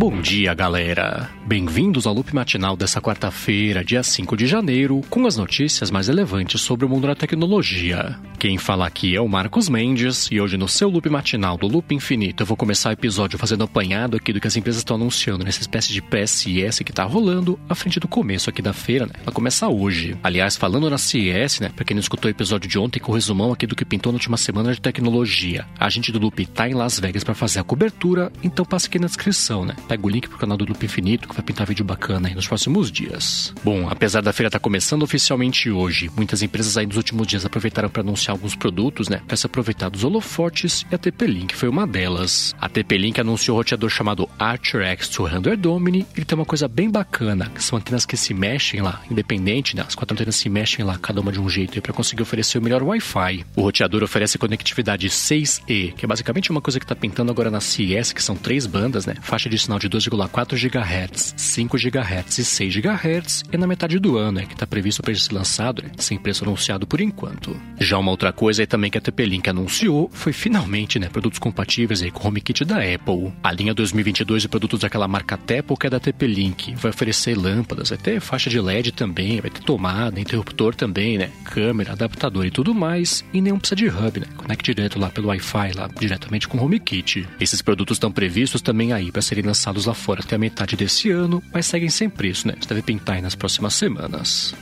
Bom dia, galera! Bem-vindos ao loop matinal dessa quarta-feira, dia 5 de janeiro, com as notícias mais relevantes sobre o mundo da tecnologia. Quem fala aqui é o Marcos Mendes, e hoje no seu loop matinal do Loop Infinito eu vou começar o episódio fazendo apanhado aqui do que as empresas estão anunciando nessa espécie de PSS que tá rolando à frente do começo aqui da feira, né? Ela começa hoje. Aliás, falando na CES, né? Pra quem não escutou o episódio de ontem com o resumão aqui do que pintou na última semana de tecnologia, a gente do Loop tá em Las Vegas para fazer a cobertura, então passa aqui na descrição, né? Pega o link pro canal do Loop Infinito que pintar vídeo bacana aí nos próximos dias. Bom, apesar da feira estar tá começando oficialmente hoje, muitas empresas aí nos últimos dias aproveitaram para anunciar alguns produtos, né? Para se aproveitar dos holofotes e a TP-Link foi uma delas. A TP-Link anunciou um roteador chamado Archer X200 Domini. Ele tem uma coisa bem bacana, são antenas que se mexem lá, independente, né? As quatro antenas se mexem lá, cada uma de um jeito, para conseguir oferecer o melhor Wi-Fi. O roteador oferece conectividade 6E, que é basicamente uma coisa que está pintando agora na CES, que são três bandas, né? Faixa de sinal de 2,4 GHz, 5 GHz e 6 GHz, e na metade do ano, é que está previsto para ser lançado, né? sem preço anunciado por enquanto. Já uma outra coisa é também que a TP-Link anunciou foi finalmente, né, produtos compatíveis aí com o HomeKit da Apple. A linha 2022 de produtos daquela marca Apple que é da TP-Link vai oferecer lâmpadas, ter faixa de LED também, vai ter tomada, interruptor também, né, câmera, adaptador e tudo mais, e nenhum precisa de hub, né, conecte direto lá pelo Wi-Fi lá diretamente com o HomeKit. Esses produtos estão previstos também aí para serem lançados lá fora até a metade desse ano, mas seguem sem preço, né? Você deve pintar aí nas próximas semanas.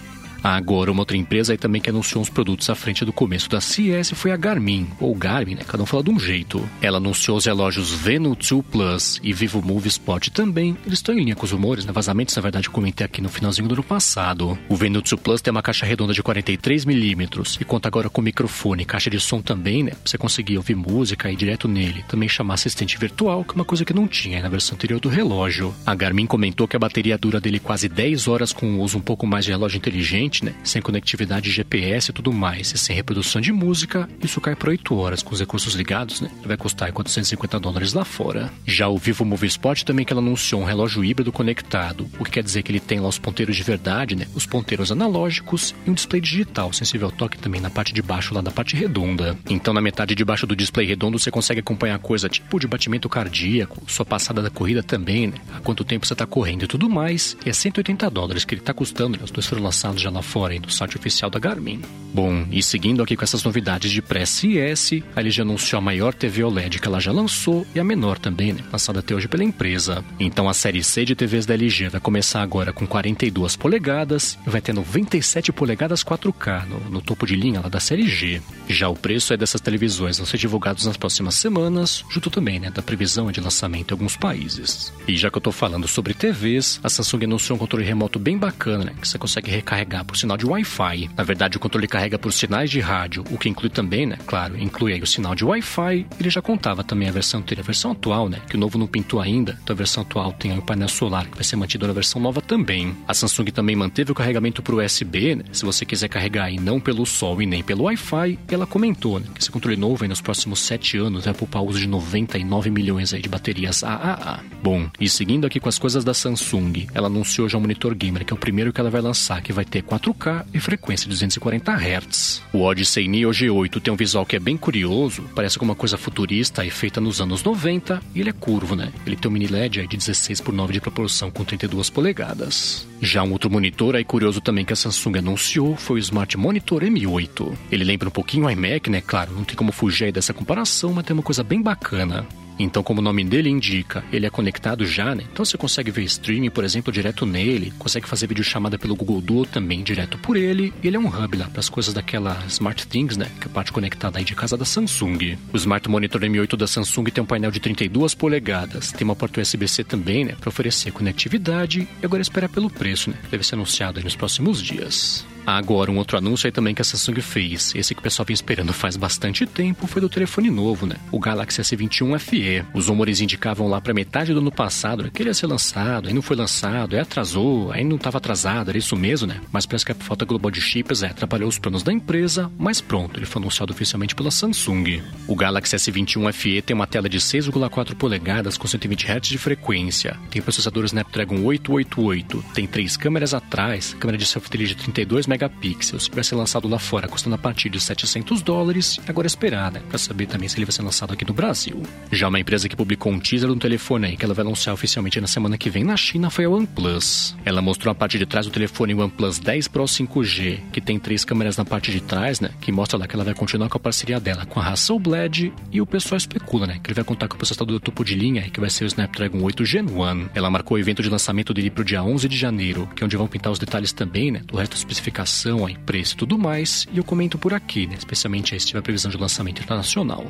Agora, uma outra empresa aí também que anunciou uns produtos à frente do começo da CES foi a Garmin, ou Garmin, né? Cada um fala de um jeito. Ela anunciou os relógios Venu 2 Plus e Vivo Move Sport também. Eles estão em linha com os rumores, né? Vazamentos, na verdade, eu comentei aqui no finalzinho do ano passado. O Venu 2 Plus tem uma caixa redonda de 43mm e conta agora com microfone, caixa de som também, né? Pra você conseguir ouvir música aí direto nele. Também chamar assistente virtual, que é uma coisa que não tinha na versão anterior do relógio. A Garmin comentou que a bateria dura dele quase 10 horas com o uso um pouco mais de relógio inteligente né? Sem conectividade GPS e tudo mais, e sem reprodução de música, isso cai para 8 horas com os recursos ligados, né? Vai custar 450 dólares lá fora. Já o Vivo Move Sport também que ela anunciou um relógio híbrido conectado, o que quer dizer que ele tem lá os ponteiros de verdade, né? Os ponteiros analógicos e um display digital, sensível ao toque também na parte de baixo lá da parte redonda. Então na metade de baixo do display redondo você consegue acompanhar coisa tipo de batimento cardíaco, sua passada da corrida também, né? Há quanto tempo você está correndo e tudo mais. E é 180 dólares que ele está custando, né? Os dois foram lançados já lá fora aí no site oficial da Garmin. Bom, e seguindo aqui com essas novidades de pré-CES, a LG anunciou a maior TV OLED que ela já lançou e a menor também, né, lançada até hoje pela empresa. Então a série C de TVs da LG vai começar agora com 42 polegadas e vai ter 97 polegadas 4K no, no topo de linha lá da série G. Já o preço é dessas televisões vão ser divulgados nas próximas semanas, junto também né, da previsão de lançamento em alguns países. E já que eu tô falando sobre TVs, a Samsung anunciou um controle remoto bem bacana, né, que você consegue recarregar por sinal de Wi-Fi. Na verdade, o controle carrega por sinais de rádio, o que inclui também, né? Claro, inclui o sinal de Wi-Fi. Ele já contava também a versão anterior, a versão atual, né? Que o novo não pintou ainda. Então a versão atual tem o painel solar, que vai ser mantido na versão nova também. A Samsung também manteve o carregamento por USB, né? Se você quiser carregar aí não pelo sol e nem pelo Wi-Fi, ela comentou, né? Que esse controle novo aí nos próximos 7 anos vai poupar uso de 99 milhões aí de baterias AAA. Bom, e seguindo aqui com as coisas da Samsung, ela anunciou já o monitor gamer, que é o primeiro que ela vai lançar, que vai ter 4K e frequência de 240 Hz. O Odyssey Neo G8 tem um visual que é bem curioso, parece como uma coisa futurista e feita nos anos 90, e ele é curvo, né? Ele tem um mini LED de 16 por 9 de proporção com 32 polegadas. Já um outro monitor aí curioso também que a Samsung anunciou foi o Smart Monitor M8. Ele lembra um pouquinho o iMac, né? Claro, não tem como fugir dessa comparação, mas tem uma coisa bem bacana. Então, como o nome dele indica, ele é conectado já, né? Então você consegue ver streaming, por exemplo, direto nele, consegue fazer videochamada pelo Google Duo também direto por ele. Ele é um hub lá para as coisas daquela Smart Things, né? Que é a parte conectada aí de casa da Samsung. O Smart Monitor M8 da Samsung tem um painel de 32 polegadas, tem uma porta USB-C também, né? Para oferecer conectividade. E agora espera pelo preço, né? Deve ser anunciado nos próximos dias. Agora, um outro anúncio aí também que a Samsung fez, esse que o pessoal vem esperando faz bastante tempo, foi do telefone novo, né? O Galaxy S21 FE. Os rumores indicavam lá para metade do ano passado né, que ele ia ser lançado, aí não foi lançado, aí atrasou, aí não estava atrasado, era isso mesmo, né? Mas parece que a falta global de chips é, atrapalhou os planos da empresa, mas pronto, ele foi anunciado oficialmente pela Samsung. O Galaxy S21 FE tem uma tela de 6,4 polegadas com 120 Hz de frequência, tem processador Snapdragon 888, tem três câmeras atrás, câmera de selfie de 32 megapixels megapixels, vai ser lançado lá fora custando a partir de 700 dólares, agora esperar, né, para saber também se ele vai ser lançado aqui no Brasil. Já uma empresa que publicou um teaser no telefone aí que ela vai anunciar oficialmente na semana que vem na China foi a OnePlus. Ela mostrou a parte de trás do telefone OnePlus 10 Pro 5G, que tem três câmeras na parte de trás, né, que mostra lá que ela vai continuar com a parceria dela com a Hasselblad e o pessoal especula, né, que ele vai contar com o processador topo de linha, que vai ser o Snapdragon 8 Gen 1. Ela marcou o evento de lançamento dele pro dia 11 de janeiro, que é onde vão pintar os detalhes também, né, do resto da especificação, aí, preço e tudo mais, e eu comento por aqui, né, especialmente se tiver previsão de lançamento internacional.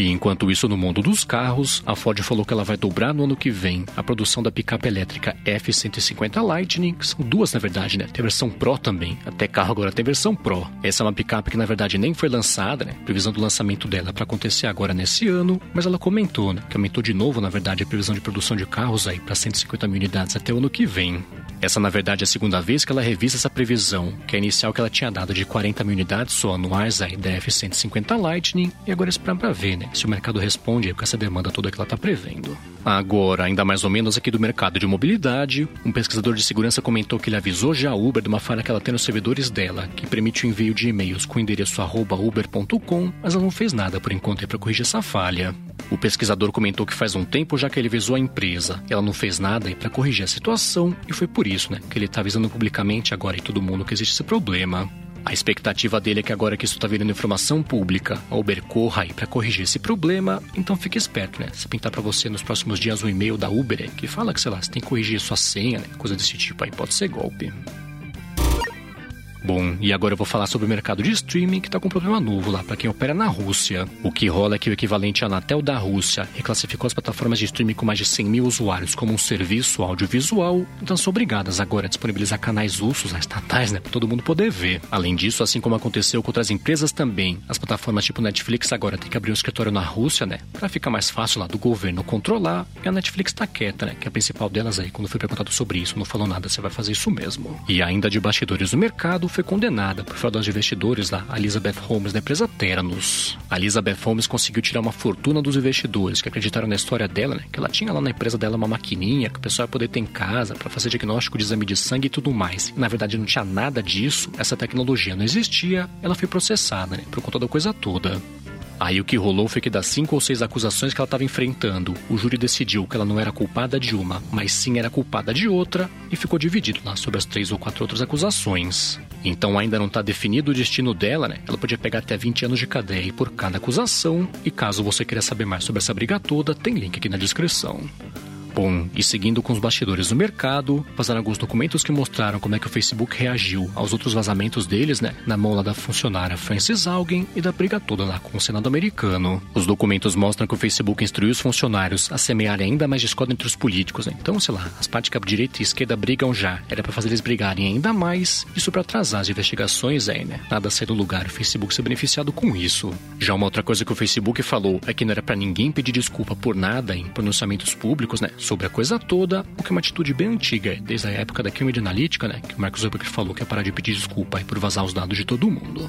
E enquanto isso, no mundo dos carros, a Ford falou que ela vai dobrar no ano que vem a produção da picape elétrica F-150 Lightning, que são duas na verdade, né? Tem versão Pro também. Até carro agora tem versão Pro. Essa é uma picape que na verdade nem foi lançada, né? Previsão do lançamento dela para acontecer agora nesse ano, mas ela comentou, né? Que aumentou de novo, na verdade, a previsão de produção de carros aí para 150 mil unidades até o ano que vem. Essa, na verdade, é a segunda vez que ela revisa essa previsão, que é a inicial que ela tinha dado de 40 mil unidades só anuais aí da F-150 Lightning, e agora esperar para ver, né? Se o mercado responde com essa demanda toda que ela está prevendo. Agora, ainda mais ou menos aqui do mercado de mobilidade, um pesquisador de segurança comentou que ele avisou já a Uber de uma falha que ela tem nos servidores dela, que permite o envio de e-mails com o endereço uber.com, mas ela não fez nada por enquanto para corrigir essa falha. O pesquisador comentou que faz um tempo já que ele avisou a empresa. Ela não fez nada para corrigir a situação e foi por isso né, que ele está avisando publicamente agora e todo mundo que existe esse problema. A expectativa dele é que agora que isso está virando informação pública, a Uber corra aí para corrigir esse problema, então fique esperto, né? Se pintar para você nos próximos dias um e-mail da Uber que fala que, sei lá, você tem que corrigir sua senha, né? Coisa desse tipo aí, pode ser golpe. Bom, e agora eu vou falar sobre o mercado de streaming que está com um problema novo lá para quem opera na Rússia. O que rola é que o equivalente à Anatel da Rússia reclassificou as plataformas de streaming com mais de 100 mil usuários como um serviço audiovisual, então são obrigadas agora a disponibilizar canais russos, estatais, né, para todo mundo poder ver. Além disso, assim como aconteceu com outras empresas também, as plataformas tipo Netflix agora têm que abrir um escritório na Rússia, né, para ficar mais fácil lá do governo controlar. E a Netflix está quieta, né, que é a principal delas aí, quando foi perguntado sobre isso, não falou nada, você vai fazer isso mesmo. E ainda de bastidores do mercado, foi condenada por fraudar de investidores lá, a Elizabeth Holmes, da empresa Ternos. A Elizabeth Holmes conseguiu tirar uma fortuna dos investidores que acreditaram na história dela, né? Que ela tinha lá na empresa dela uma maquininha que o pessoal ia poder ter em casa para fazer diagnóstico de exame de sangue e tudo mais. Na verdade, não tinha nada disso, essa tecnologia não existia, ela foi processada, né? Por conta da coisa toda. Aí o que rolou foi que das cinco ou seis acusações que ela estava enfrentando, o júri decidiu que ela não era culpada de uma, mas sim era culpada de outra, e ficou dividido lá sobre as três ou quatro outras acusações. Então ainda não está definido o destino dela, né? Ela podia pegar até 20 anos de cadeia por cada acusação, e caso você queira saber mais sobre essa briga toda, tem link aqui na descrição. Bom, e seguindo com os bastidores do mercado, vazaram alguns documentos que mostraram como é que o Facebook reagiu aos outros vazamentos deles, né? Na mão lá da funcionária Frances Algen e da briga toda lá com o Senado americano. Os documentos mostram que o Facebook instruiu os funcionários a semearem ainda mais discórdia entre os políticos, né? Então, sei lá, as partes que a direita e a esquerda brigam já, era para fazer eles brigarem ainda mais, isso para atrasar as investigações aí, né? Nada ser do lugar o Facebook ser beneficiado com isso. Já uma outra coisa que o Facebook falou é que não era para ninguém pedir desculpa por nada em pronunciamentos públicos, né? Sobre a coisa toda, o que é uma atitude bem antiga, desde a época da Cambridge Analytica, né, que o Mark Zuckerberg falou que é parar de pedir desculpa por vazar os dados de todo mundo.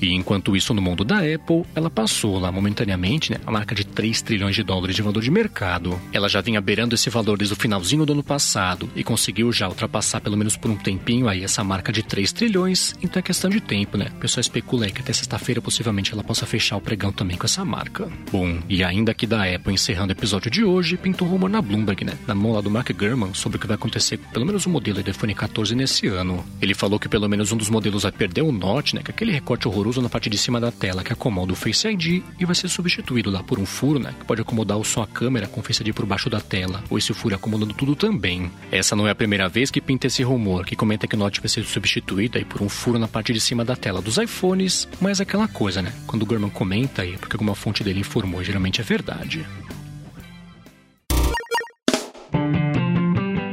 E enquanto isso, no mundo da Apple, ela passou lá momentaneamente né, a marca de 3 trilhões de dólares de valor de mercado. Ela já vinha beirando esse valor desde o finalzinho do ano passado e conseguiu já ultrapassar pelo menos por um tempinho aí essa marca de 3 trilhões, então é questão de tempo, né? O pessoal especula aí que até sexta-feira possivelmente ela possa fechar o pregão também com essa marca. Bom, e ainda aqui da Apple, encerrando o episódio de hoje, pintou um rumor na Bloomberg, né? Na mão lá do Mark Gurman sobre o que vai acontecer com pelo menos um modelo do iPhone 14 nesse ano. Ele falou que pelo menos um dos modelos vai perder o Note, né? Que é aquele recorte horroroso usa na parte de cima da tela que acomoda o Face ID e vai ser substituído lá por um furo, né, que pode acomodar só a câmera com o Face ID por baixo da tela, ou esse furo acomodando tudo também. Essa não é a primeira vez que pinta esse rumor, que comenta que o Note vai ser substituído aí por um furo na parte de cima da tela dos iPhones, mas é aquela coisa, né, quando o Gurman comenta aí, porque alguma fonte dele informou, geralmente é verdade.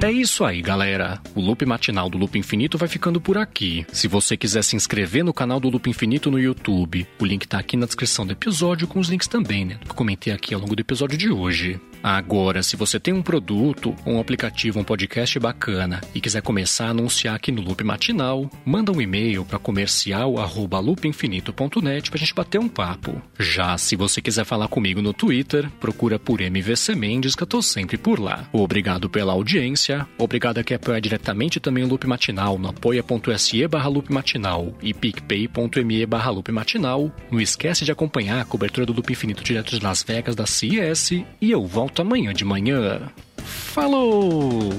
É isso aí, galera. O Loop Matinal do Loop Infinito vai ficando por aqui. Se você quiser se inscrever no canal do Loop Infinito no YouTube, o link tá aqui na descrição do episódio, com os links também, né? Que comentei aqui ao longo do episódio de hoje. Agora, se você tem um produto, um aplicativo, um podcast bacana e quiser começar a anunciar aqui no Loop Matinal, manda um e-mail para comercial@loopinfinito.net para a gente bater um papo. Já se você quiser falar comigo no Twitter, procura por MVC Mendes que eu tô sempre por lá. Obrigado pela audiência, obrigado a quem apoia diretamente também o Loop Matinal no apoia.se barra Loop Matinal e picpay.me barra Loop Matinal. Não esquece de acompanhar a cobertura do Loop Infinito direto de Las Vegas da CES e eu volto amanhã de manhã. Falou!